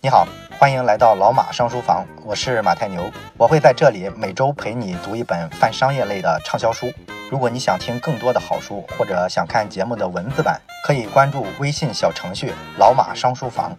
你好，欢迎来到老马商书房，我是马太牛，我会在这里每周陪你读一本泛商业类的畅销书。如果你想听更多的好书，或者想看节目的文字版，可以关注微信小程序“老马商书房”。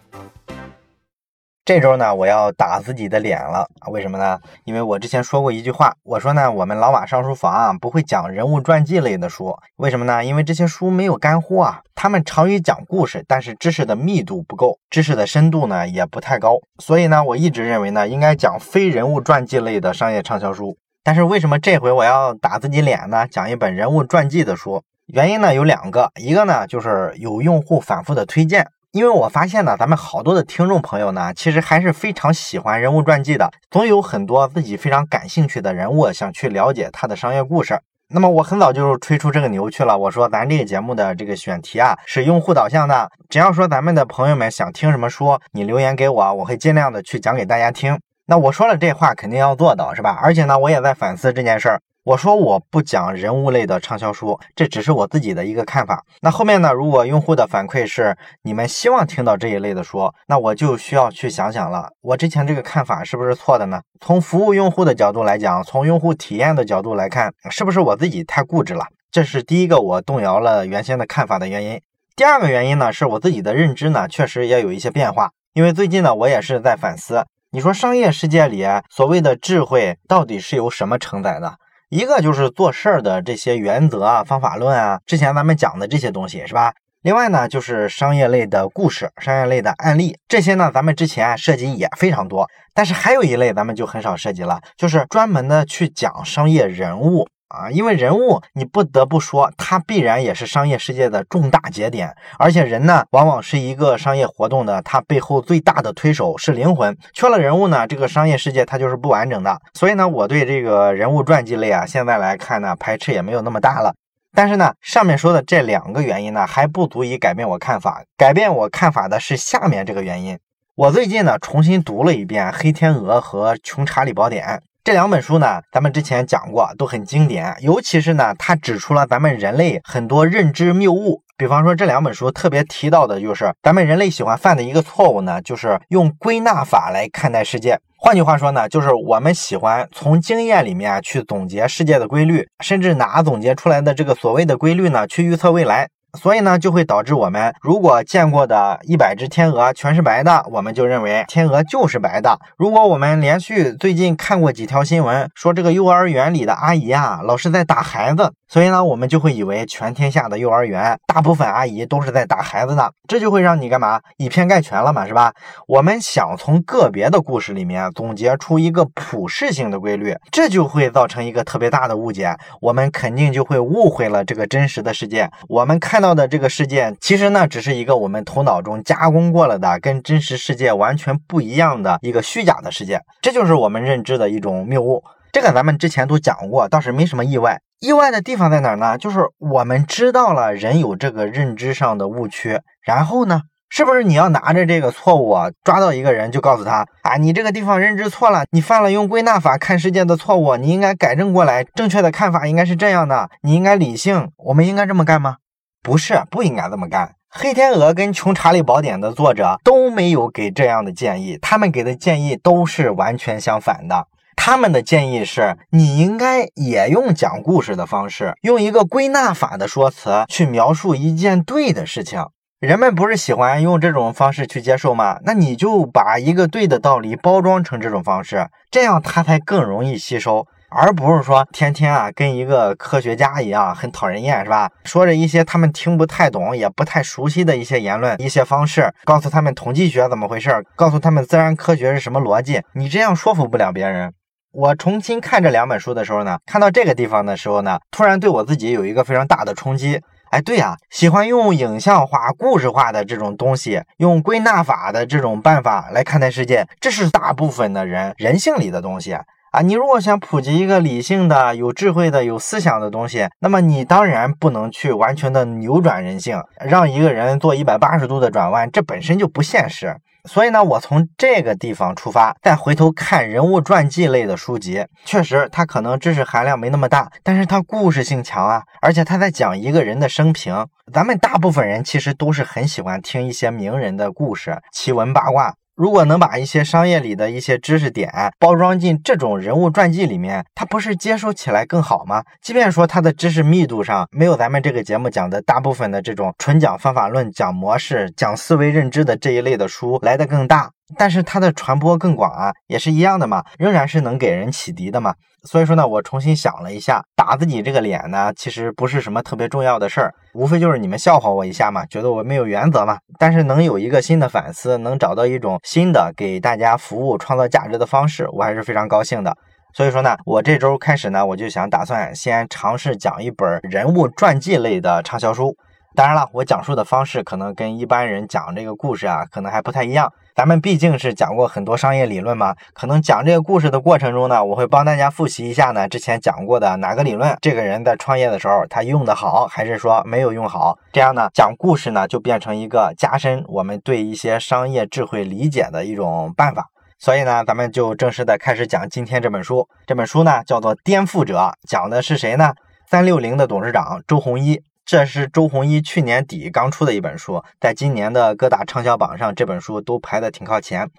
这周呢，我要打自己的脸了！为什么呢？因为我之前说过一句话，我说呢，我们老马上书房啊不会讲人物传记类的书，为什么呢？因为这些书没有干货啊，他们长于讲故事，但是知识的密度不够，知识的深度呢也不太高，所以呢，我一直认为呢，应该讲非人物传记类的商业畅销书。但是为什么这回我要打自己脸呢？讲一本人物传记的书，原因呢有两个，一个呢就是有用户反复的推荐。因为我发现呢，咱们好多的听众朋友呢，其实还是非常喜欢人物传记的，总有很多自己非常感兴趣的人物，想去了解他的商业故事。那么我很早就吹出这个牛去了，我说咱这个节目的这个选题啊，是用户导向的，只要说咱们的朋友们想听什么书，你留言给我，我会尽量的去讲给大家听。那我说了这话，肯定要做到，是吧？而且呢，我也在反思这件事儿。我说我不讲人物类的畅销书，这只是我自己的一个看法。那后面呢？如果用户的反馈是你们希望听到这一类的书，那我就需要去想想了，我之前这个看法是不是错的呢？从服务用户的角度来讲，从用户体验的角度来看，是不是我自己太固执了？这是第一个我动摇了原先的看法的原因。第二个原因呢，是我自己的认知呢，确实也有一些变化。因为最近呢，我也是在反思，你说商业世界里所谓的智慧到底是由什么承载的？一个就是做事儿的这些原则啊、方法论啊，之前咱们讲的这些东西是吧？另外呢，就是商业类的故事、商业类的案例，这些呢，咱们之前涉及也非常多。但是还有一类咱们就很少涉及了，就是专门的去讲商业人物。啊，因为人物，你不得不说，他必然也是商业世界的重大节点，而且人呢，往往是一个商业活动的，它背后最大的推手是灵魂，缺了人物呢，这个商业世界它就是不完整的。所以呢，我对这个人物传记类啊，现在来看呢，排斥也没有那么大了。但是呢，上面说的这两个原因呢，还不足以改变我看法。改变我看法的是下面这个原因。我最近呢，重新读了一遍《黑天鹅》和《穷查理宝典》。这两本书呢，咱们之前讲过，都很经典。尤其是呢，它指出了咱们人类很多认知谬误。比方说，这两本书特别提到的就是，咱们人类喜欢犯的一个错误呢，就是用归纳法来看待世界。换句话说呢，就是我们喜欢从经验里面去总结世界的规律，甚至拿总结出来的这个所谓的规律呢，去预测未来。所以呢，就会导致我们如果见过的一百只天鹅全是白的，我们就认为天鹅就是白的。如果我们连续最近看过几条新闻，说这个幼儿园里的阿姨啊，老是在打孩子。所以呢，我们就会以为全天下的幼儿园大部分阿姨都是在打孩子的，这就会让你干嘛？以偏概全了嘛，是吧？我们想从个别的故事里面总结出一个普世性的规律，这就会造成一个特别大的误解。我们肯定就会误会了这个真实的世界。我们看到的这个世界，其实呢，只是一个我们头脑中加工过了的、跟真实世界完全不一样的一个虚假的世界。这就是我们认知的一种谬误。这个咱们之前都讲过，倒是没什么意外。意外的地方在哪儿呢？就是我们知道了人有这个认知上的误区，然后呢，是不是你要拿着这个错误，抓到一个人就告诉他啊，你这个地方认知错了，你犯了用归纳法看世界的错误，你应该改正过来，正确的看法应该是这样的，你应该理性，我们应该这么干吗？不是，不应该这么干。《黑天鹅》跟《穷查理宝典》的作者都没有给这样的建议，他们给的建议都是完全相反的。他们的建议是，你应该也用讲故事的方式，用一个归纳法的说辞去描述一件对的事情。人们不是喜欢用这种方式去接受吗？那你就把一个对的道理包装成这种方式，这样他才更容易吸收，而不是说天天啊跟一个科学家一样很讨人厌，是吧？说着一些他们听不太懂、也不太熟悉的一些言论、一些方式，告诉他们统计学怎么回事，告诉他们自然科学是什么逻辑，你这样说服不了别人。我重新看这两本书的时候呢，看到这个地方的时候呢，突然对我自己有一个非常大的冲击。哎，对呀，喜欢用影像化、故事化的这种东西，用归纳法的这种办法来看待世界，这是大部分的人人性里的东西啊。你如果想普及一个理性的、有智慧的、有思想的东西，那么你当然不能去完全的扭转人性，让一个人做一百八十度的转弯，这本身就不现实。所以呢，我从这个地方出发，再回头看人物传记类的书籍，确实它可能知识含量没那么大，但是它故事性强啊，而且它在讲一个人的生平。咱们大部分人其实都是很喜欢听一些名人的故事、奇闻八卦。如果能把一些商业里的一些知识点包装进这种人物传记里面，它不是接收起来更好吗？即便说它的知识密度上没有咱们这个节目讲的大部分的这种纯讲方法论、讲模式、讲思维认知的这一类的书来的更大。但是它的传播更广啊，也是一样的嘛，仍然是能给人启迪的嘛。所以说呢，我重新想了一下，打自己这个脸呢，其实不是什么特别重要的事儿，无非就是你们笑话我一下嘛，觉得我没有原则嘛。但是能有一个新的反思，能找到一种新的给大家服务、创造价值的方式，我还是非常高兴的。所以说呢，我这周开始呢，我就想打算先尝试讲一本人物传记类的畅销书。当然了，我讲述的方式可能跟一般人讲这个故事啊，可能还不太一样。咱们毕竟是讲过很多商业理论嘛，可能讲这个故事的过程中呢，我会帮大家复习一下呢之前讲过的哪个理论，这个人在创业的时候他用的好，还是说没有用好？这样呢，讲故事呢就变成一个加深我们对一些商业智慧理解的一种办法。所以呢，咱们就正式的开始讲今天这本书。这本书呢叫做《颠覆者》，讲的是谁呢？三六零的董事长周鸿祎。这是周鸿祎去年底刚出的一本书，在今年的各大畅销榜上，这本书都排的挺靠前。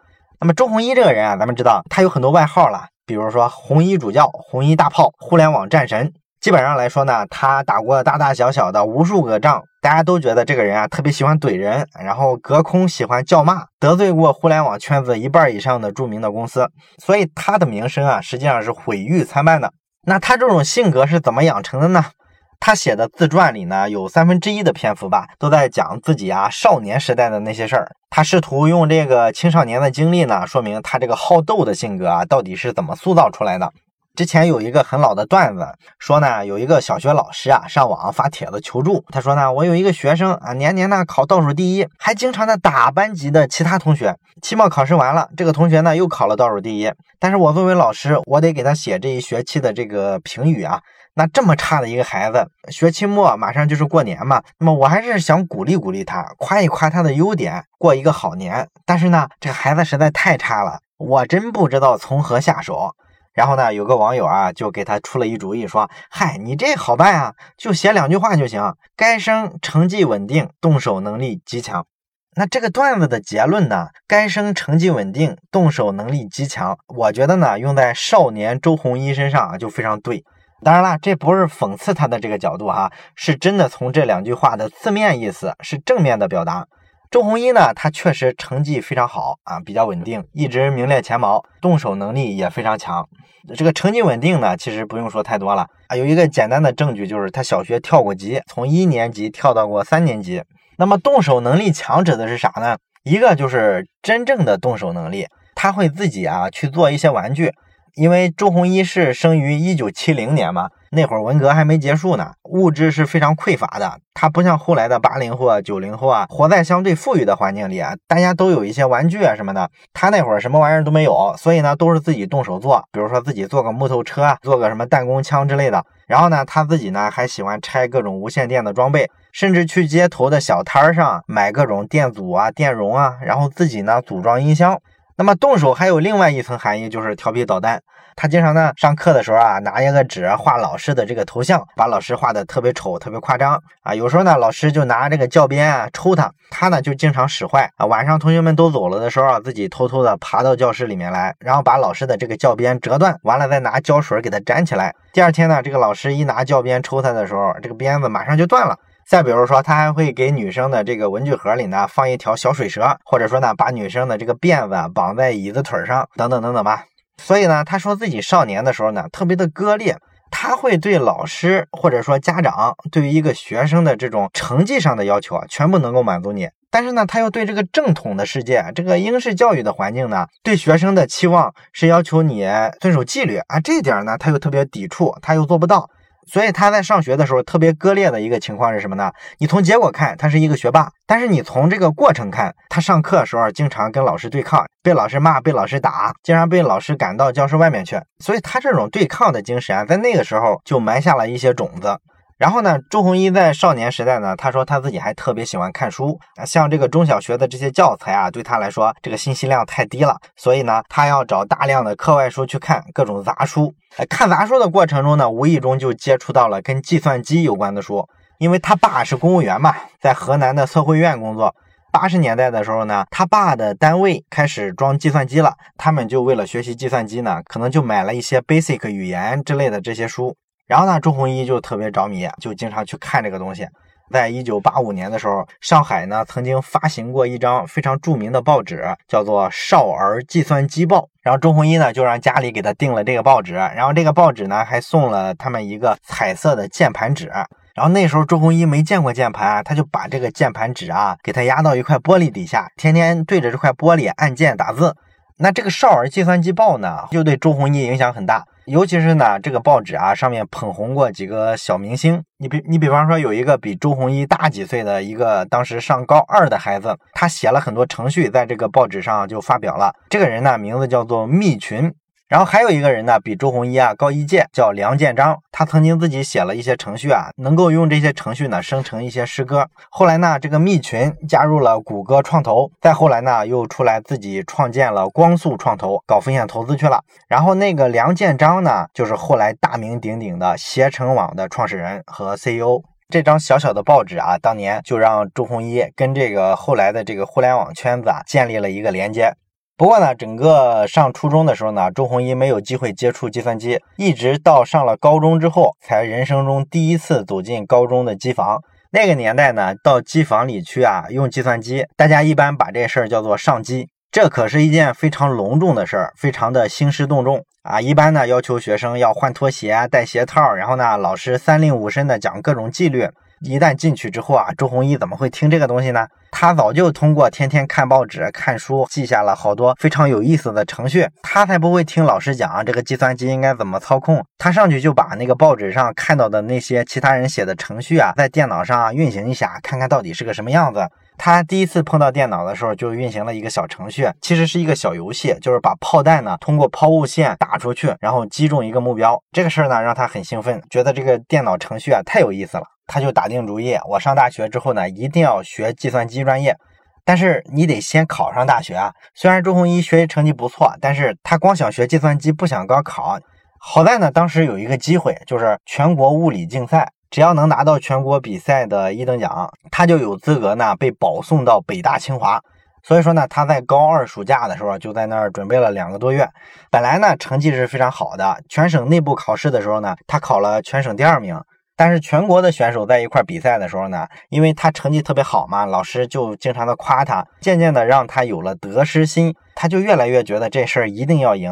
那么周鸿祎这个人啊，咱们知道他有很多外号了，比如说红衣主教、红衣大炮、互联网战神。基本上来说呢，他打过大大小小的无数个仗，大家都觉得这个人啊特别喜欢怼人，然后隔空喜欢叫骂，得罪过互联网圈子一半以上的著名的公司，所以他的名声啊实际上是毁誉参半的。那他这种性格是怎么养成的呢？他写的自传里呢，有三分之一的篇幅吧，都在讲自己啊少年时代的那些事儿。他试图用这个青少年的经历呢，说明他这个好斗的性格啊，到底是怎么塑造出来的。之前有一个很老的段子，说呢，有一个小学老师啊，上网发帖子求助。他说呢，我有一个学生啊，年年呢考倒数第一，还经常的打班级的其他同学。期末考试完了，这个同学呢又考了倒数第一，但是我作为老师，我得给他写这一学期的这个评语啊。那这么差的一个孩子，学期末马上就是过年嘛，那么我还是想鼓励鼓励他，夸一夸他的优点，过一个好年。但是呢，这个孩子实在太差了，我真不知道从何下手。然后呢，有个网友啊，就给他出了一主意，说：“嗨，你这好办啊，就写两句话就行。该生成绩稳定，动手能力极强。”那这个段子的结论呢？该生成绩稳定，动手能力极强。我觉得呢，用在少年周鸿祎身上啊，就非常对。当然了，这不是讽刺他的这个角度哈，是真的从这两句话的字面意思是正面的表达。周鸿祎呢，他确实成绩非常好啊，比较稳定，一直名列前茅，动手能力也非常强。这个成绩稳定呢，其实不用说太多了啊，有一个简单的证据就是他小学跳过级，从一年级跳到过三年级。那么动手能力强指的是啥呢？一个就是真正的动手能力，他会自己啊去做一些玩具。因为周鸿祎是生于一九七零年嘛，那会儿文革还没结束呢，物质是非常匮乏的。他不像后来的八零后啊、九零后啊，活在相对富裕的环境里啊，大家都有一些玩具啊什么的。他那会儿什么玩意儿都没有，所以呢，都是自己动手做，比如说自己做个木头车啊，做个什么弹弓枪之类的。然后呢，他自己呢还喜欢拆各种无线电的装备，甚至去街头的小摊儿上买各种电阻啊、电容啊，然后自己呢组装音箱。那么动手还有另外一层含义，就是调皮捣蛋。他经常呢上课的时候啊，拿一个纸画老师的这个头像，把老师画的特别丑、特别夸张啊。有时候呢，老师就拿这个教鞭啊抽他，他呢就经常使坏啊。晚上同学们都走了的时候啊，自己偷偷的爬到教室里面来，然后把老师的这个教鞭折断，完了再拿胶水给他粘起来。第二天呢，这个老师一拿教鞭抽他的时候，这个鞭子马上就断了。再比如说，他还会给女生的这个文具盒里呢放一条小水蛇，或者说呢把女生的这个辫子绑在椅子腿上，等等等等吧。所以呢，他说自己少年的时候呢特别的割裂，他会对老师或者说家长对于一个学生的这种成绩上的要求啊，全部能够满足你。但是呢，他又对这个正统的世界，这个英式教育的环境呢，对学生的期望是要求你遵守纪律啊，这点呢他又特别抵触，他又做不到。所以他在上学的时候特别割裂的一个情况是什么呢？你从结果看他是一个学霸，但是你从这个过程看，他上课的时候经常跟老师对抗，被老师骂，被老师打，经常被老师赶到教室外面去。所以他这种对抗的精神啊，在那个时候就埋下了一些种子。然后呢，周鸿祎在少年时代呢，他说他自己还特别喜欢看书啊，像这个中小学的这些教材啊，对他来说这个信息量太低了，所以呢，他要找大量的课外书去看各种杂书。看杂书的过程中呢，无意中就接触到了跟计算机有关的书，因为他爸是公务员嘛，在河南的测绘院工作。八十年代的时候呢，他爸的单位开始装计算机了，他们就为了学习计算机呢，可能就买了一些 Basic 语言之类的这些书。然后呢，周鸿祎就特别着迷，就经常去看这个东西。在一九八五年的时候，上海呢曾经发行过一张非常著名的报纸，叫做《少儿计算机报》。然后周鸿祎呢就让家里给他订了这个报纸，然后这个报纸呢还送了他们一个彩色的键盘纸。然后那时候周鸿祎没见过键盘啊，他就把这个键盘纸啊给他压到一块玻璃底下，天天对着这块玻璃按键打字。那这个《少儿计算机报》呢，就对周鸿祎影响很大。尤其是呢，这个报纸啊，上面捧红过几个小明星。你比你比方说，有一个比周鸿祎大几岁的一个当时上高二的孩子，他写了很多程序，在这个报纸上就发表了。这个人呢，名字叫做密群。然后还有一个人呢，比周鸿祎啊高一届，叫梁建章。他曾经自己写了一些程序啊，能够用这些程序呢生成一些诗歌。后来呢，这个密群加入了谷歌创投，再后来呢，又出来自己创建了光速创投，搞风险投资去了。然后那个梁建章呢，就是后来大名鼎鼎的携程网的创始人和 CEO。这张小小的报纸啊，当年就让周鸿祎跟这个后来的这个互联网圈子啊建立了一个连接。不过呢，整个上初中的时候呢，周鸿祎没有机会接触计算机，一直到上了高中之后，才人生中第一次走进高中的机房。那个年代呢，到机房里去啊，用计算机，大家一般把这事儿叫做上机，这可是一件非常隆重的事儿，非常的兴师动众啊。一般呢，要求学生要换拖鞋、戴鞋套，然后呢，老师三令五申的讲各种纪律。一旦进去之后啊，周鸿祎怎么会听这个东西呢？他早就通过天天看报纸、看书，记下了好多非常有意思的程序。他才不会听老师讲这个计算机应该怎么操控。他上去就把那个报纸上看到的那些其他人写的程序啊，在电脑上运行一下，看看到底是个什么样子。他第一次碰到电脑的时候，就运行了一个小程序，其实是一个小游戏，就是把炮弹呢通过抛物线打出去，然后击中一个目标。这个事儿呢让他很兴奋，觉得这个电脑程序啊太有意思了。他就打定主意，我上大学之后呢，一定要学计算机专业。但是你得先考上大学啊。虽然周鸿祎学习成绩不错，但是他光想学计算机，不想高考。好在呢，当时有一个机会，就是全国物理竞赛，只要能拿到全国比赛的一等奖，他就有资格呢被保送到北大清华。所以说呢，他在高二暑假的时候就在那儿准备了两个多月。本来呢成绩是非常好的，全省内部考试的时候呢，他考了全省第二名。但是全国的选手在一块比赛的时候呢，因为他成绩特别好嘛，老师就经常的夸他，渐渐的让他有了得失心，他就越来越觉得这事儿一定要赢。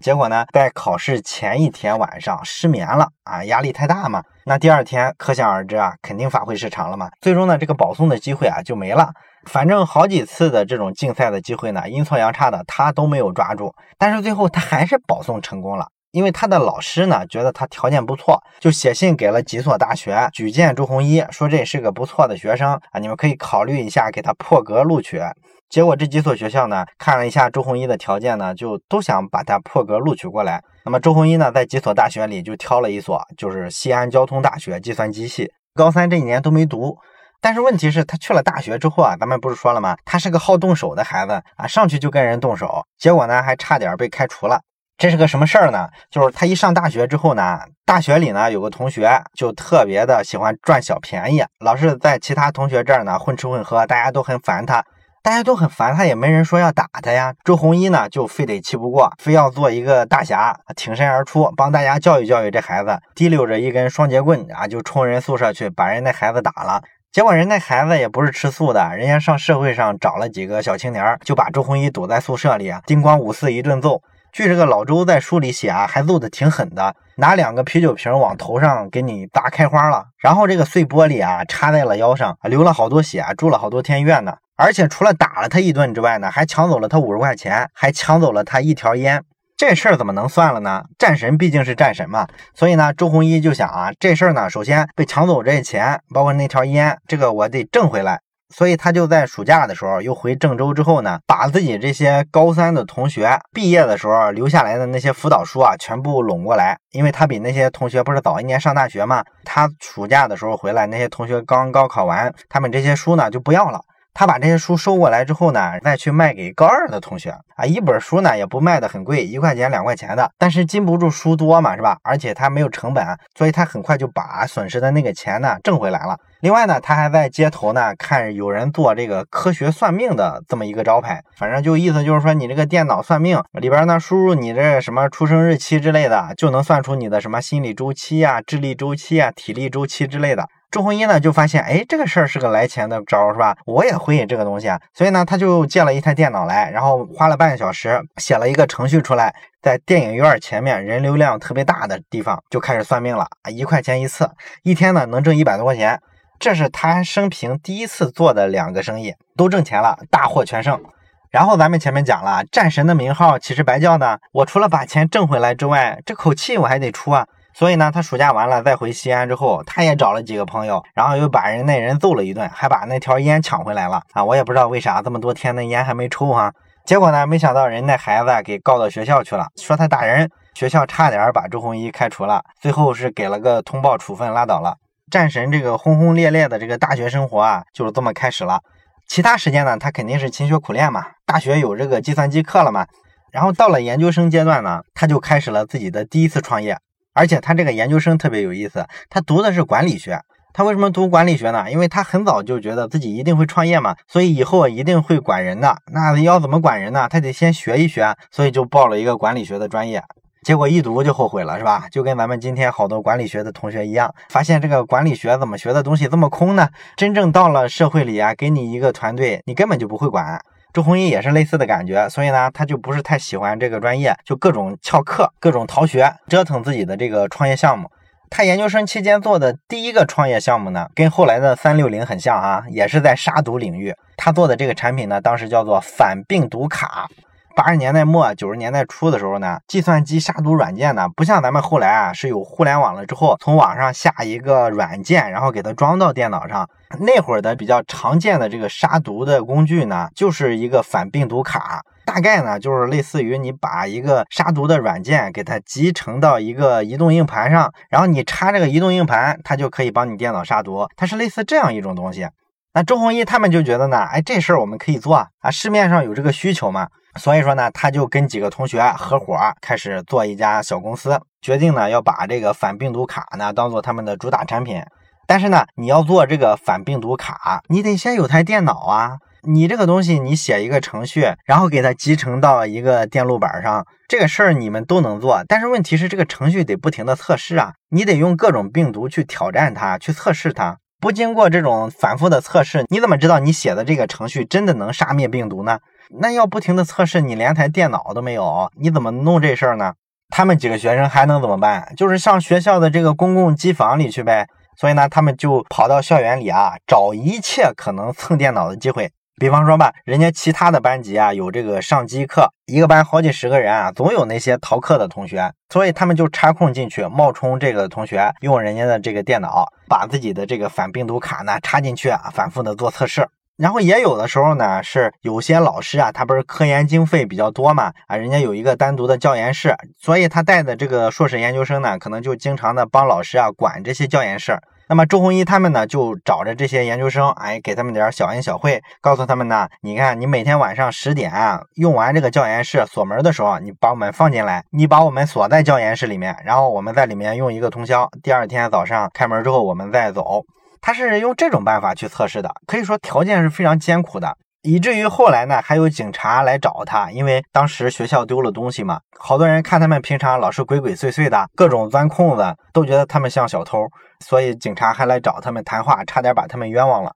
结果呢，在考试前一天晚上失眠了啊，压力太大嘛。那第二天可想而知啊，肯定发挥失常了嘛。最终呢，这个保送的机会啊就没了。反正好几次的这种竞赛的机会呢，阴错阳差的他都没有抓住，但是最后他还是保送成功了。因为他的老师呢，觉得他条件不错，就写信给了几所大学举荐周鸿祎，说这是个不错的学生啊，你们可以考虑一下给他破格录取。结果这几所学校呢，看了一下周鸿祎的条件呢，就都想把他破格录取过来。那么周鸿祎呢，在几所大学里就挑了一所，就是西安交通大学计算机系。高三这一年都没读，但是问题是，他去了大学之后啊，咱们不是说了吗？他是个好动手的孩子啊，上去就跟人动手，结果呢，还差点被开除了。这是个什么事儿呢？就是他一上大学之后呢，大学里呢有个同学就特别的喜欢赚小便宜，老是在其他同学这儿呢混吃混喝，大家都很烦他，大家都很烦他，也没人说要打他呀。周鸿祎呢就非得气不过，非要做一个大侠，挺身而出，帮大家教育教育这孩子，提溜着一根双节棍啊，就冲人宿舍去把人那孩子打了。结果人那孩子也不是吃素的，人家上社会上找了几个小青年，就把周鸿祎堵在宿舍里，叮咣五四一顿揍。据这个老周在书里写啊，还揍的挺狠的，拿两个啤酒瓶往头上给你砸开花了，然后这个碎玻璃啊插在了腰上，流了好多血，住了好多天院呢。而且除了打了他一顿之外呢，还抢走了他五十块钱，还抢走了他一条烟。这事儿怎么能算了呢？战神毕竟是战神嘛，所以呢，周鸿祎就想啊，这事儿呢，首先被抢走这些钱，包括那条烟，这个我得挣回来。所以他就在暑假的时候又回郑州之后呢，把自己这些高三的同学毕业的时候留下来的那些辅导书啊，全部拢过来。因为他比那些同学不是早一年上大学嘛，他暑假的时候回来，那些同学刚高考完，他们这些书呢就不要了，他把这些书收过来之后呢，再去卖给高二的同学啊。一本书呢也不卖的很贵，一块钱两块钱的，但是禁不住书多嘛，是吧？而且他没有成本，所以他很快就把损失的那个钱呢挣回来了。另外呢，他还在街头呢看有人做这个科学算命的这么一个招牌，反正就意思就是说，你这个电脑算命里边呢输入你这什么出生日期之类的，就能算出你的什么心理周期啊、智力周期啊、体力周期之类的。周鸿祎呢就发现，哎，这个事儿是个来钱的招，是吧？我也会这个东西啊，所以呢，他就借了一台电脑来，然后花了半个小时写了一个程序出来，在电影院前面人流量特别大的地方就开始算命了啊，一块钱一次，一天呢能挣一百多块钱，这是他生平第一次做的两个生意，都挣钱了，大获全胜。然后咱们前面讲了，战神的名号岂是白叫的？我除了把钱挣回来之外，这口气我还得出啊。所以呢，他暑假完了再回西安之后，他也找了几个朋友，然后又把人那人揍了一顿，还把那条烟抢回来了啊！我也不知道为啥这么多天那烟还没抽哈。结果呢，没想到人那孩子给告到学校去了，说他打人，学校差点把周鸿祎开除了，最后是给了个通报处分拉倒了。战神这个轰轰烈烈的这个大学生活啊，就是这么开始了。其他时间呢，他肯定是勤学苦练嘛，大学有这个计算机课了嘛。然后到了研究生阶段呢，他就开始了自己的第一次创业。而且他这个研究生特别有意思，他读的是管理学。他为什么读管理学呢？因为他很早就觉得自己一定会创业嘛，所以以后一定会管人的。那要怎么管人呢？他得先学一学，所以就报了一个管理学的专业。结果一读就后悔了，是吧？就跟咱们今天好多管理学的同学一样，发现这个管理学怎么学的东西这么空呢？真正到了社会里啊，给你一个团队，你根本就不会管。周鸿祎也是类似的感觉，所以呢，他就不是太喜欢这个专业，就各种翘课、各种逃学，折腾自己的这个创业项目。他研究生期间做的第一个创业项目呢，跟后来的三六零很像啊，也是在杀毒领域。他做的这个产品呢，当时叫做反病毒卡。八十年代末九十年代初的时候呢，计算机杀毒软件呢，不像咱们后来啊是有互联网了之后，从网上下一个软件，然后给它装到电脑上。那会儿的比较常见的这个杀毒的工具呢，就是一个反病毒卡，大概呢就是类似于你把一个杀毒的软件给它集成到一个移动硬盘上，然后你插这个移动硬盘，它就可以帮你电脑杀毒。它是类似这样一种东西。那周鸿祎他们就觉得呢，哎，这事儿我们可以做啊，市面上有这个需求嘛。所以说呢，他就跟几个同学合伙开始做一家小公司，决定呢要把这个反病毒卡呢当做他们的主打产品。但是呢，你要做这个反病毒卡，你得先有台电脑啊。你这个东西，你写一个程序，然后给它集成到一个电路板上，这个事儿你们都能做。但是问题是，这个程序得不停的测试啊，你得用各种病毒去挑战它，去测试它。不经过这种反复的测试，你怎么知道你写的这个程序真的能杀灭病毒呢？那要不停的测试，你连台电脑都没有，你怎么弄这事儿呢？他们几个学生还能怎么办？就是上学校的这个公共机房里去呗。所以呢，他们就跑到校园里啊，找一切可能蹭电脑的机会。比方说吧，人家其他的班级啊，有这个上机课，一个班好几十个人啊，总有那些逃课的同学，所以他们就插空进去，冒充这个同学，用人家的这个电脑，把自己的这个反病毒卡呢插进去啊，反复的做测试。然后也有的时候呢，是有些老师啊，他不是科研经费比较多嘛，啊，人家有一个单独的教研室，所以他带的这个硕士研究生呢，可能就经常的帮老师啊管这些教研室。那么周鸿祎他们呢，就找着这些研究生，哎，给他们点小恩小惠，告诉他们呢，你看你每天晚上十点啊用完这个教研室锁门的时候，你把我们放进来，你把我们锁在教研室里面，然后我们在里面用一个通宵，第二天早上开门之后我们再走。他是用这种办法去测试的，可以说条件是非常艰苦的，以至于后来呢，还有警察来找他，因为当时学校丢了东西嘛，好多人看他们平常老是鬼鬼祟祟的，各种钻空子，都觉得他们像小偷，所以警察还来找他们谈话，差点把他们冤枉了。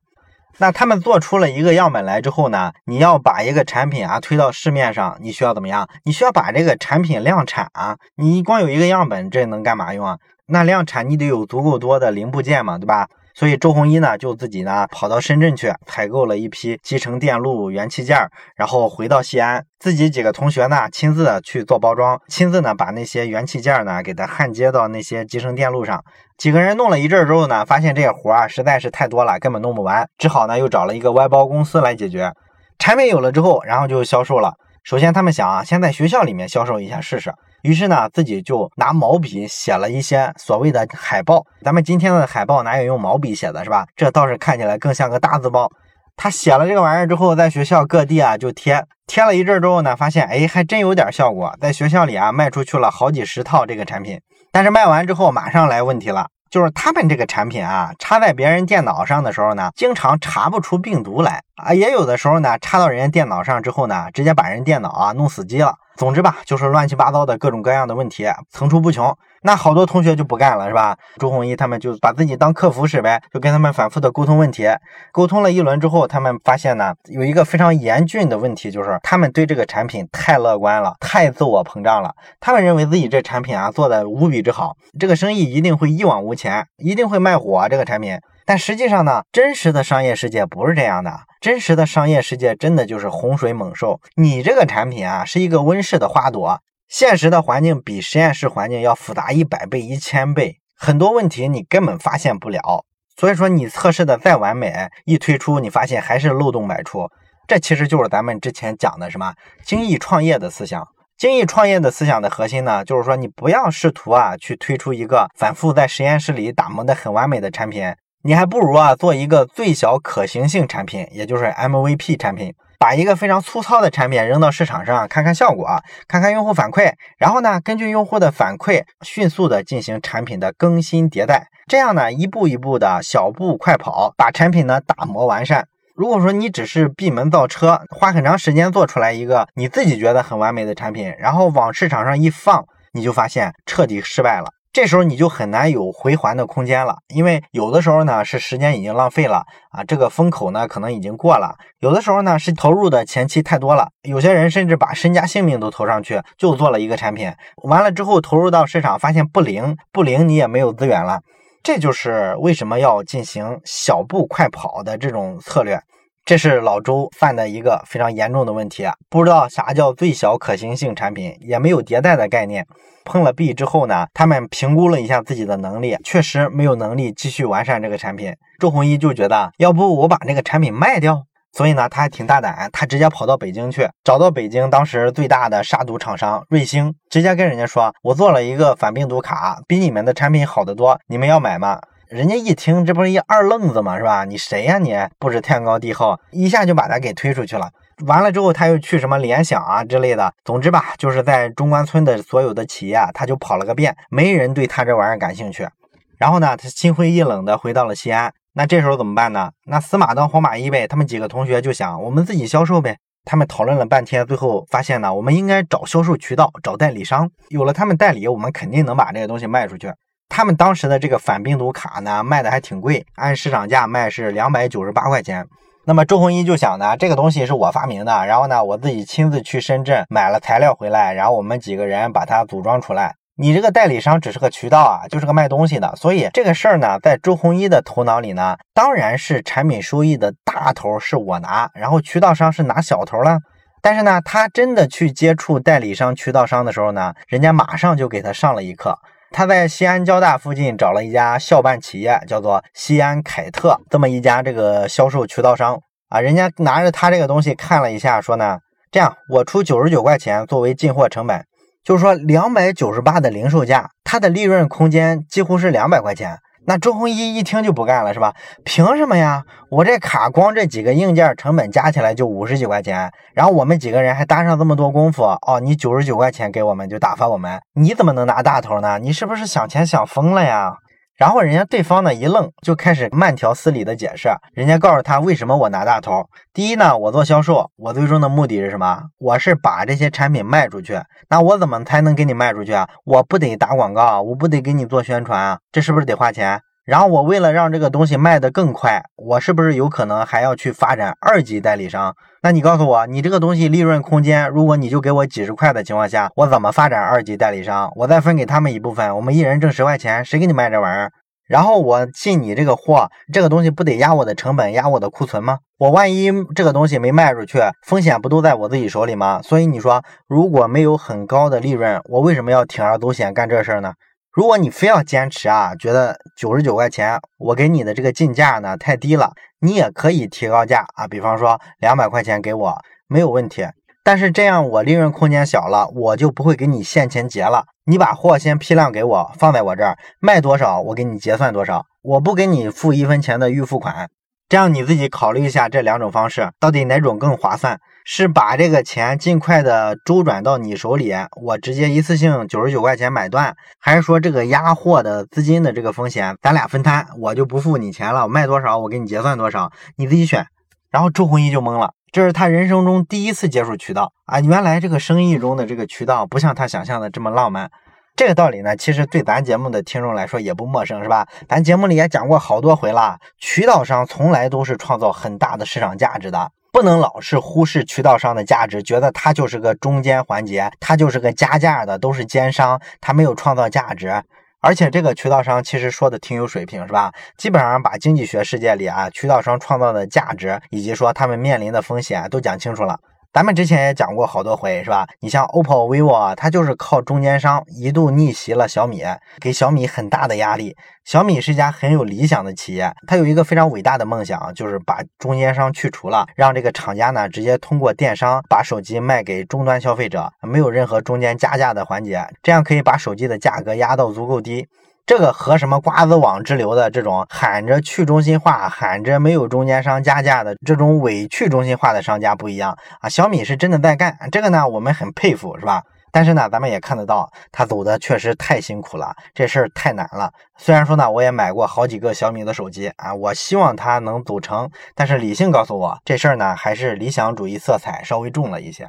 那他们做出了一个样本来之后呢，你要把一个产品啊推到市面上，你需要怎么样？你需要把这个产品量产啊，你光有一个样本，这能干嘛用啊？那量产你得有足够多的零部件嘛，对吧？所以周鸿祎呢，就自己呢跑到深圳去采购了一批集成电路元器件，然后回到西安，自己几个同学呢亲自去做包装，亲自呢把那些元器件呢给它焊接到那些集成电路上。几个人弄了一阵之后呢，发现这个活啊实在是太多了，根本弄不完，只好呢又找了一个外包公司来解决。产品有了之后，然后就销售了。首先他们想啊，先在学校里面销售一下试试。于是呢，自己就拿毛笔写了一些所谓的海报。咱们今天的海报哪有用毛笔写的，是吧？这倒是看起来更像个大字报。他写了这个玩意儿之后，在学校各地啊就贴，贴了一阵之后呢，发现哎还真有点效果，在学校里啊卖出去了好几十套这个产品。但是卖完之后，马上来问题了，就是他们这个产品啊插在别人电脑上的时候呢，经常查不出病毒来啊，也有的时候呢插到人家电脑上之后呢，直接把人电脑啊弄死机了。总之吧，就是乱七八糟的各种各样的问题层出不穷。那好多同学就不干了，是吧？朱红一他们就把自己当客服使呗，就跟他们反复的沟通问题。沟通了一轮之后，他们发现呢，有一个非常严峻的问题，就是他们对这个产品太乐观了，太自我膨胀了。他们认为自己这产品啊做的无比之好，这个生意一定会一往无前，一定会卖火这个产品。但实际上呢，真实的商业世界不是这样的。真实的商业世界真的就是洪水猛兽。你这个产品啊，是一个温室的花朵，现实的环境比实验室环境要复杂一百倍、一千倍，很多问题你根本发现不了。所以说，你测试的再完美，一推出你发现还是漏洞百出。这其实就是咱们之前讲的什么精益创业的思想。精益创业的思想的核心呢，就是说你不要试图啊去推出一个反复在实验室里打磨的很完美的产品。你还不如啊做一个最小可行性产品，也就是 MVP 产品，把一个非常粗糙的产品扔到市场上看看效果啊，看看用户反馈，然后呢根据用户的反馈迅速的进行产品的更新迭代，这样呢一步一步的小步快跑，把产品呢打磨完善。如果说你只是闭门造车，花很长时间做出来一个你自己觉得很完美的产品，然后往市场上一放，你就发现彻底失败了。这时候你就很难有回环的空间了，因为有的时候呢是时间已经浪费了啊，这个风口呢可能已经过了；有的时候呢是投入的前期太多了，有些人甚至把身家性命都投上去，就做了一个产品，完了之后投入到市场发现不灵，不灵你也没有资源了，这就是为什么要进行小步快跑的这种策略。这是老周犯的一个非常严重的问题啊！不知道啥叫最小可行性产品，也没有迭代的概念。碰了壁之后呢，他们评估了一下自己的能力，确实没有能力继续完善这个产品。周鸿祎就觉得，要不我把这个产品卖掉？所以呢，他还挺大胆，他直接跑到北京去，找到北京当时最大的杀毒厂商瑞星，直接跟人家说：“我做了一个反病毒卡，比你们的产品好得多，你们要买吗？”人家一听，这不是一二愣子吗？是吧？你谁呀？你不知天高地厚，一下就把他给推出去了。完了之后，他又去什么联想啊之类的。总之吧，就是在中关村的所有的企业，他就跑了个遍，没人对他这玩意儿感兴趣。然后呢，他心灰意冷的回到了西安。那这时候怎么办呢？那死马当活马医呗。他们几个同学就想，我们自己销售呗。他们讨论了半天，最后发现呢，我们应该找销售渠道，找代理商。有了他们代理，我们肯定能把这个东西卖出去。他们当时的这个反病毒卡呢，卖的还挺贵，按市场价卖是两百九十八块钱。那么周鸿祎就想呢，这个东西是我发明的，然后呢，我自己亲自去深圳买了材料回来，然后我们几个人把它组装出来。你这个代理商只是个渠道啊，就是个卖东西的。所以这个事儿呢，在周鸿祎的头脑里呢，当然是产品收益的大头是我拿，然后渠道商是拿小头了。但是呢，他真的去接触代理商、渠道商的时候呢，人家马上就给他上了一课。他在西安交大附近找了一家校办企业，叫做西安凯特，这么一家这个销售渠道商啊，人家拿着他这个东西看了一下，说呢，这样我出九十九块钱作为进货成本，就是说两百九十八的零售价，它的利润空间几乎是两百块钱。那周鸿祎一听就不干了，是吧？凭什么呀？我这卡光这几个硬件成本加起来就五十几块钱，然后我们几个人还搭上这么多功夫哦，你九十九块钱给我们就打发我们，你怎么能拿大头呢？你是不是想钱想疯了呀？然后人家对方呢一愣，就开始慢条斯理的解释，人家告诉他为什么我拿大头。第一呢，我做销售，我最终的目的是什么？我是把这些产品卖出去。那我怎么才能给你卖出去啊？我不得打广告，我不得给你做宣传啊？这是不是得花钱？然后我为了让这个东西卖得更快，我是不是有可能还要去发展二级代理商？那你告诉我，你这个东西利润空间，如果你就给我几十块的情况下，我怎么发展二级代理商？我再分给他们一部分，我们一人挣十块钱，谁给你卖这玩意儿？然后我进你这个货，这个东西不得压我的成本，压我的库存吗？我万一这个东西没卖出去，风险不都在我自己手里吗？所以你说，如果没有很高的利润，我为什么要铤而走险干这事儿呢？如果你非要坚持啊，觉得九十九块钱我给你的这个进价呢太低了，你也可以提高价啊，比方说两百块钱给我没有问题。但是这样我利润空间小了，我就不会给你现钱结了。你把货先批量给我放在我这儿，卖多少我给你结算多少，我不给你付一分钱的预付款。这样你自己考虑一下，这两种方式到底哪种更划算？是把这个钱尽快的周转到你手里，我直接一次性九十九块钱买断，还是说这个压货的资金的这个风险咱俩分摊，我就不付你钱了，卖多少我给你结算多少，你自己选。然后周鸿祎就懵了，这是他人生中第一次接触渠道啊，原来这个生意中的这个渠道不像他想象的这么浪漫。这个道理呢，其实对咱节目的听众来说也不陌生，是吧？咱节目里也讲过好多回了，渠道商从来都是创造很大的市场价值的，不能老是忽视渠道商的价值，觉得他就是个中间环节，他就是个加价的，都是奸商，他没有创造价值。而且这个渠道商其实说的挺有水平，是吧？基本上把经济学世界里啊，渠道商创造的价值以及说他们面临的风险都讲清楚了。咱们之前也讲过好多回，是吧？你像 OPPO、vivo，啊它就是靠中间商一度逆袭了小米，给小米很大的压力。小米是一家很有理想的企业，它有一个非常伟大的梦想，就是把中间商去除了，让这个厂家呢直接通过电商把手机卖给终端消费者，没有任何中间加价的环节，这样可以把手机的价格压到足够低。这个和什么瓜子网之流的这种喊着去中心化、喊着没有中间商加价的这种伪去中心化的商家不一样啊！小米是真的在干这个呢，我们很佩服，是吧？但是呢，咱们也看得到，他走的确实太辛苦了，这事儿太难了。虽然说呢，我也买过好几个小米的手机啊，我希望它能走成，但是理性告诉我，这事儿呢还是理想主义色彩稍微重了一些。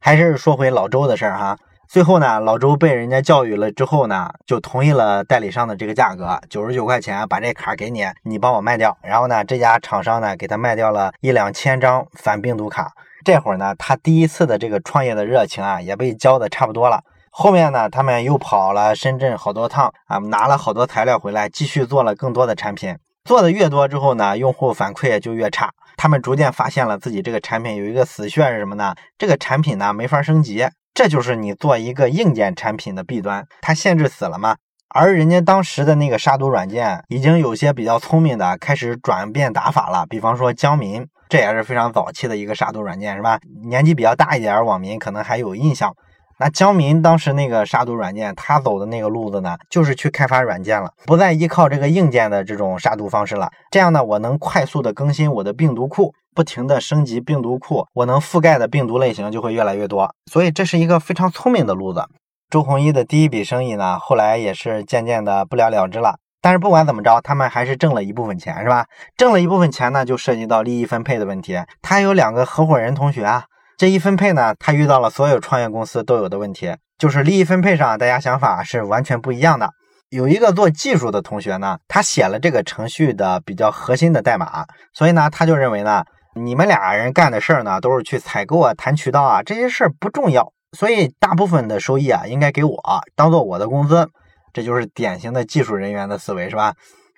还是说回老周的事儿哈。最后呢，老周被人家教育了之后呢，就同意了代理商的这个价格，九十九块钱把这卡给你，你帮我卖掉。然后呢，这家厂商呢给他卖掉了一两千张反病毒卡。这会儿呢，他第一次的这个创业的热情啊也被浇的差不多了。后面呢，他们又跑了深圳好多趟啊，拿了好多材料回来，继续做了更多的产品。做的越多之后呢，用户反馈也就越差。他们逐渐发现了自己这个产品有一个死穴是什么呢？这个产品呢没法升级。这就是你做一个硬件产品的弊端，它限制死了吗？而人家当时的那个杀毒软件，已经有些比较聪明的开始转变打法了。比方说江民，这也是非常早期的一个杀毒软件，是吧？年纪比较大一点网民可能还有印象。那江民当时那个杀毒软件，他走的那个路子呢，就是去开发软件了，不再依靠这个硬件的这种杀毒方式了。这样呢，我能快速的更新我的病毒库。不停的升级病毒库，我能覆盖的病毒类型就会越来越多，所以这是一个非常聪明的路子。周鸿祎的第一笔生意呢，后来也是渐渐的不了了之了。但是不管怎么着，他们还是挣了一部分钱，是吧？挣了一部分钱呢，就涉及到利益分配的问题。他有两个合伙人同学啊，这一分配呢，他遇到了所有创业公司都有的问题，就是利益分配上大家想法是完全不一样的。有一个做技术的同学呢，他写了这个程序的比较核心的代码，所以呢，他就认为呢。你们俩人干的事儿呢，都是去采购啊、谈渠道啊，这些事儿不重要，所以大部分的收益啊，应该给我当做我的工资，这就是典型的技术人员的思维，是吧？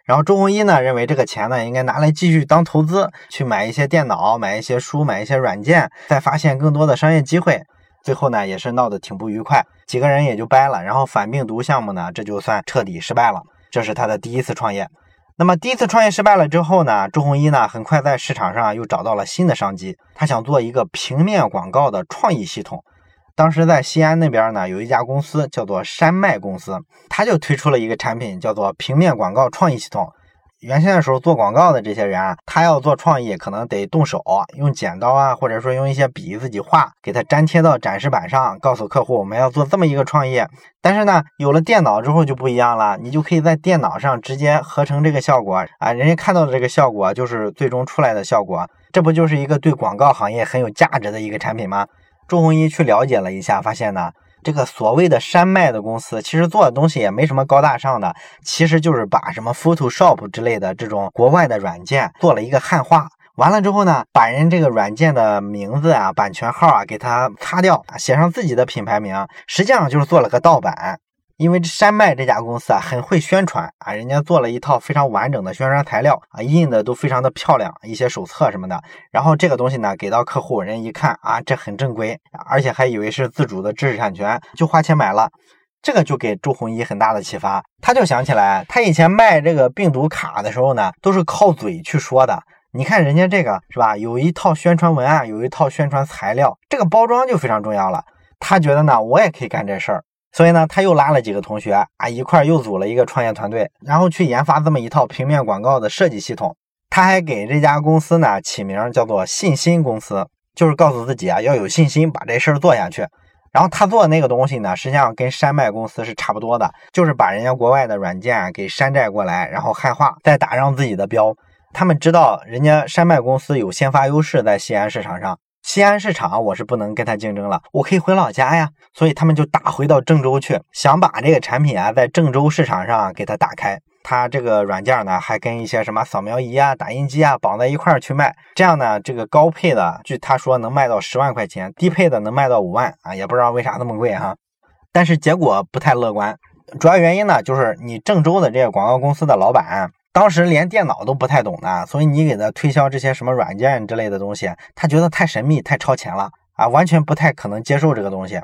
然后周鸿祎呢，认为这个钱呢，应该拿来继续当投资，去买一些电脑、买一些书、买一些软件，再发现更多的商业机会。最后呢，也是闹得挺不愉快，几个人也就掰了。然后反病毒项目呢，这就算彻底失败了。这是他的第一次创业。那么第一次创业失败了之后呢，周鸿祎呢很快在市场上又找到了新的商机，他想做一个平面广告的创意系统。当时在西安那边呢，有一家公司叫做山脉公司，他就推出了一个产品，叫做平面广告创意系统。原先的时候做广告的这些人啊，他要做创意，可能得动手用剪刀啊，或者说用一些笔自己画，给它粘贴到展示板上，告诉客户我们要做这么一个创意。但是呢，有了电脑之后就不一样了，你就可以在电脑上直接合成这个效果啊，人家看到的这个效果就是最终出来的效果，这不就是一个对广告行业很有价值的一个产品吗？周鸿祎去了解了一下，发现呢。这个所谓的山脉的公司，其实做的东西也没什么高大上的，其实就是把什么 Photoshop 之类的这种国外的软件做了一个汉化，完了之后呢，把人这个软件的名字啊、版权号啊给它擦掉，写上自己的品牌名，实际上就是做了个盗版。因为山脉这家公司啊，很会宣传啊，人家做了一套非常完整的宣传材料啊，印的都非常的漂亮，一些手册什么的。然后这个东西呢，给到客户，人一看啊，这很正规，而且还以为是自主的知识产权，就花钱买了。这个就给周鸿祎很大的启发，他就想起来，他以前卖这个病毒卡的时候呢，都是靠嘴去说的。你看人家这个是吧，有一套宣传文案，有一套宣传材料，这个包装就非常重要了。他觉得呢，我也可以干这事儿。所以呢，他又拉了几个同学啊，一块又组了一个创业团队，然后去研发这么一套平面广告的设计系统。他还给这家公司呢起名叫做信心公司，就是告诉自己啊要有信心把这事儿做下去。然后他做那个东西呢，实际上跟山脉公司是差不多的，就是把人家国外的软件给山寨过来，然后汉化，再打上自己的标。他们知道人家山脉公司有先发优势在西安市场上，西安市场我是不能跟他竞争了，我可以回老家呀，所以他们就打回到郑州去，想把这个产品啊在郑州市场上给它打开。他这个软件呢，还跟一些什么扫描仪啊、打印机啊绑在一块儿去卖，这样呢，这个高配的，据他说能卖到十万块钱，低配的能卖到五万啊，也不知道为啥那么贵哈。但是结果不太乐观，主要原因呢，就是你郑州的这个广告公司的老板，当时连电脑都不太懂的，所以你给他推销这些什么软件之类的东西，他觉得太神秘、太超前了啊，完全不太可能接受这个东西。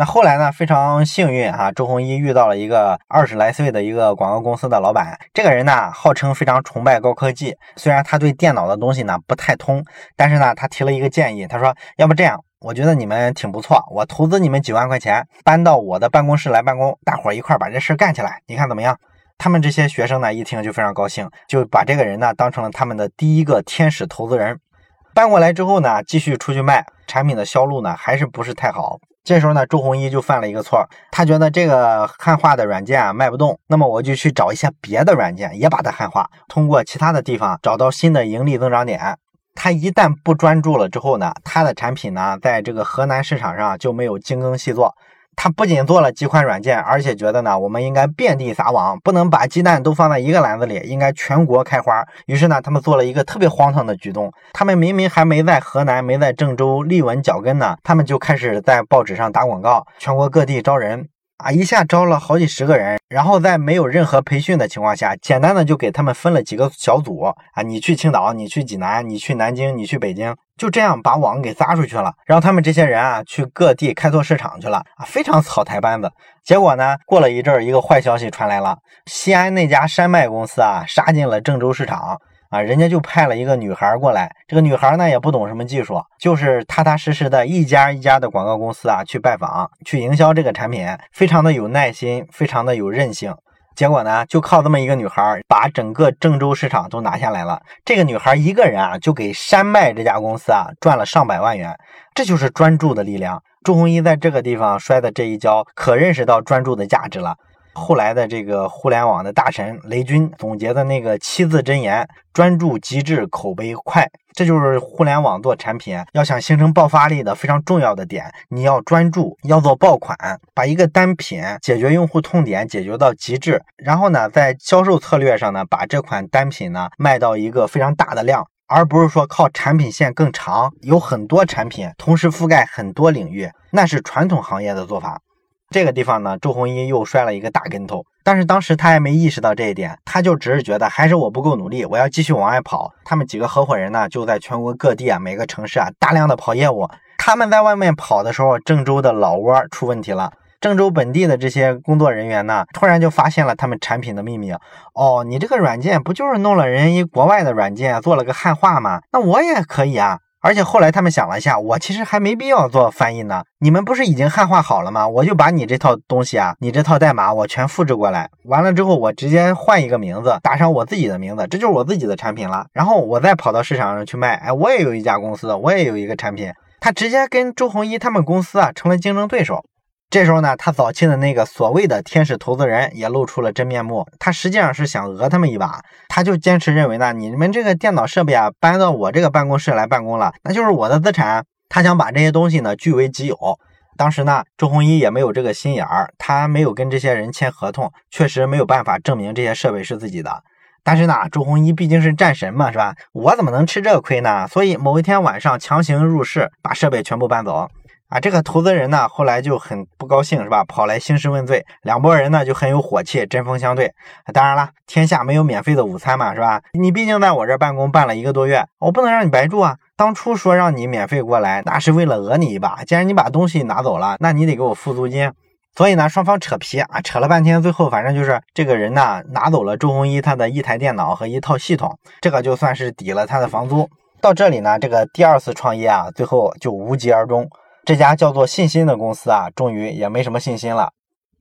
那后来呢？非常幸运哈，周鸿祎遇到了一个二十来岁的一个广告公司的老板。这个人呢，号称非常崇拜高科技。虽然他对电脑的东西呢不太通，但是呢，他提了一个建议。他说：“要不这样，我觉得你们挺不错，我投资你们几万块钱，搬到我的办公室来办公，大伙儿一块把这事干起来，你看怎么样？”他们这些学生呢，一听就非常高兴，就把这个人呢当成了他们的第一个天使投资人。搬过来之后呢，继续出去卖产品的销路呢，还是不是太好。这时候呢，周鸿祎就犯了一个错，他觉得这个汉化的软件啊卖不动，那么我就去找一些别的软件也把它汉化，通过其他的地方找到新的盈利增长点。他一旦不专注了之后呢，他的产品呢在这个河南市场上就没有精耕细作。他不仅做了几款软件，而且觉得呢，我们应该遍地撒网，不能把鸡蛋都放在一个篮子里，应该全国开花。于是呢，他们做了一个特别荒唐的举动，他们明明还没在河南、没在郑州立稳脚跟呢，他们就开始在报纸上打广告，全国各地招人。啊，一下招了好几十个人，然后在没有任何培训的情况下，简单的就给他们分了几个小组啊，你去青岛，你去济南，你去南京，你去北京，就这样把网给撒出去了，让他们这些人啊去各地开拓市场去了啊，非常草台班子。结果呢，过了一阵儿，一个坏消息传来了，西安那家山脉公司啊杀进了郑州市场。啊，人家就派了一个女孩过来，这个女孩呢也不懂什么技术，就是踏踏实实的一家一家的广告公司啊去拜访，去营销这个产品，非常的有耐心，非常的有韧性。结果呢，就靠这么一个女孩儿，把整个郑州市场都拿下来了。这个女孩一个人啊，就给山脉这家公司啊赚了上百万元。这就是专注的力量。周鸿祎在这个地方摔的这一跤，可认识到专注的价值了。后来的这个互联网的大神雷军总结的那个七字真言：专注、极致、口碑快，这就是互联网做产品要想形成爆发力的非常重要的点。你要专注，要做爆款，把一个单品解决用户痛点解决到极致，然后呢，在销售策略上呢，把这款单品呢卖到一个非常大的量，而不是说靠产品线更长，有很多产品同时覆盖很多领域，那是传统行业的做法。这个地方呢，周鸿祎又摔了一个大跟头，但是当时他还没意识到这一点，他就只是觉得还是我不够努力，我要继续往外跑。他们几个合伙人呢，就在全国各地啊，每个城市啊，大量的跑业务。他们在外面跑的时候，郑州的老窝出问题了。郑州本地的这些工作人员呢，突然就发现了他们产品的秘密。哦，你这个软件不就是弄了人一国外的软件，做了个汉化吗？那我也可以啊。而且后来他们想了一下，我其实还没必要做翻译呢。你们不是已经汉化好了吗？我就把你这套东西啊，你这套代码我全复制过来，完了之后我直接换一个名字，打上我自己的名字，这就是我自己的产品了。然后我再跑到市场上去卖，哎，我也有一家公司，我也有一个产品，他直接跟周鸿祎他们公司啊成了竞争对手。这时候呢，他早期的那个所谓的天使投资人也露出了真面目。他实际上是想讹他们一把。他就坚持认为呢，你们这个电脑设备啊，搬到我这个办公室来办公了，那就是我的资产。他想把这些东西呢据为己有。当时呢，周鸿祎也没有这个心眼儿，他没有跟这些人签合同，确实没有办法证明这些设备是自己的。但是呢，周鸿祎毕竟是战神嘛，是吧？我怎么能吃这个亏呢？所以某一天晚上强行入室，把设备全部搬走。啊，这个投资人呢，后来就很不高兴，是吧？跑来兴师问罪，两拨人呢就很有火气，针锋相对。当然了，天下没有免费的午餐嘛，是吧？你毕竟在我这办公办了一个多月，我不能让你白住啊。当初说让你免费过来，那是为了讹你一把。既然你把东西拿走了，那你得给我付租金。所以呢，双方扯皮啊，扯了半天，最后反正就是这个人呢拿走了周鸿祎他的一台电脑和一套系统，这个就算是抵了他的房租。到这里呢，这个第二次创业啊，最后就无疾而终。这家叫做信心的公司啊，终于也没什么信心了。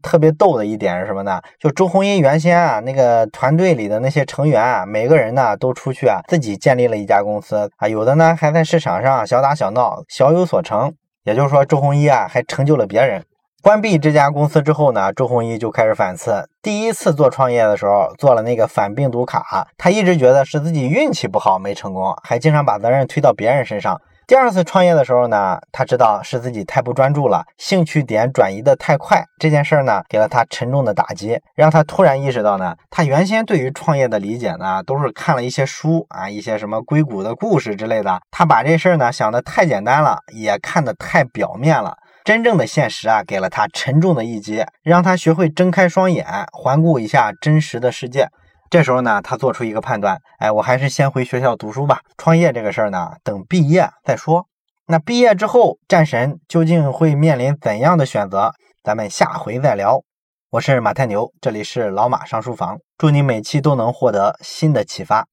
特别逗的一点是什么呢？就周鸿祎原先啊，那个团队里的那些成员啊，每个人呢都出去啊，自己建立了一家公司啊，有的呢还在市场上小打小闹，小有所成。也就是说，周鸿祎啊还成就了别人。关闭这家公司之后呢，周鸿祎就开始反思。第一次做创业的时候，做了那个反病毒卡，他一直觉得是自己运气不好没成功，还经常把责任推到别人身上。第二次创业的时候呢，他知道是自己太不专注了，兴趣点转移的太快，这件事呢给了他沉重的打击，让他突然意识到呢，他原先对于创业的理解呢都是看了一些书啊，一些什么硅谷的故事之类的，他把这事儿呢想的太简单了，也看得太表面了，真正的现实啊给了他沉重的一击，让他学会睁开双眼，环顾一下真实的世界。这时候呢，他做出一个判断，哎，我还是先回学校读书吧。创业这个事儿呢，等毕业再说。那毕业之后，战神究竟会面临怎样的选择？咱们下回再聊。我是马太牛，这里是老马上书房，祝你每期都能获得新的启发。